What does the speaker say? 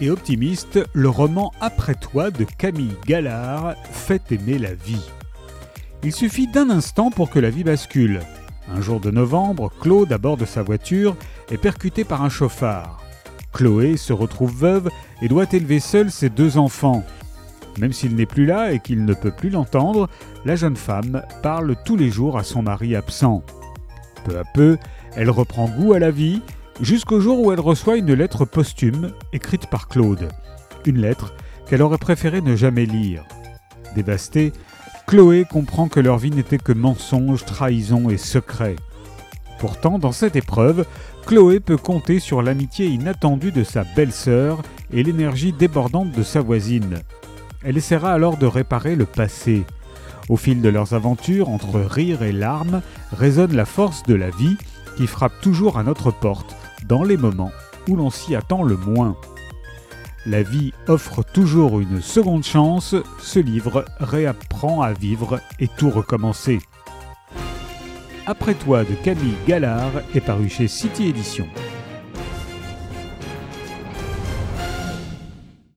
et optimiste, le roman Après toi de Camille Gallard fait aimer la vie. Il suffit d'un instant pour que la vie bascule. Un jour de novembre, Claude, à bord de sa voiture, est percuté par un chauffard. Chloé se retrouve veuve et doit élever seule ses deux enfants. Même s'il n'est plus là et qu'il ne peut plus l'entendre, la jeune femme parle tous les jours à son mari absent. Peu à peu, elle reprend goût à la vie, jusqu'au jour où elle reçoit une lettre posthume écrite par Claude. Une lettre qu'elle aurait préféré ne jamais lire. Dévastée, Chloé comprend que leur vie n'était que mensonge, trahison et secret. Pourtant, dans cette épreuve, Chloé peut compter sur l'amitié inattendue de sa belle-sœur et l'énergie débordante de sa voisine. Elle essaiera alors de réparer le passé. Au fil de leurs aventures, entre rire et larmes, résonne la force de la vie qui frappe toujours à notre porte dans les moments où l'on s'y attend le moins. La vie offre toujours une seconde chance, ce livre réapprend à vivre et tout recommencer. Après toi de Camille Gallard est paru chez City Edition.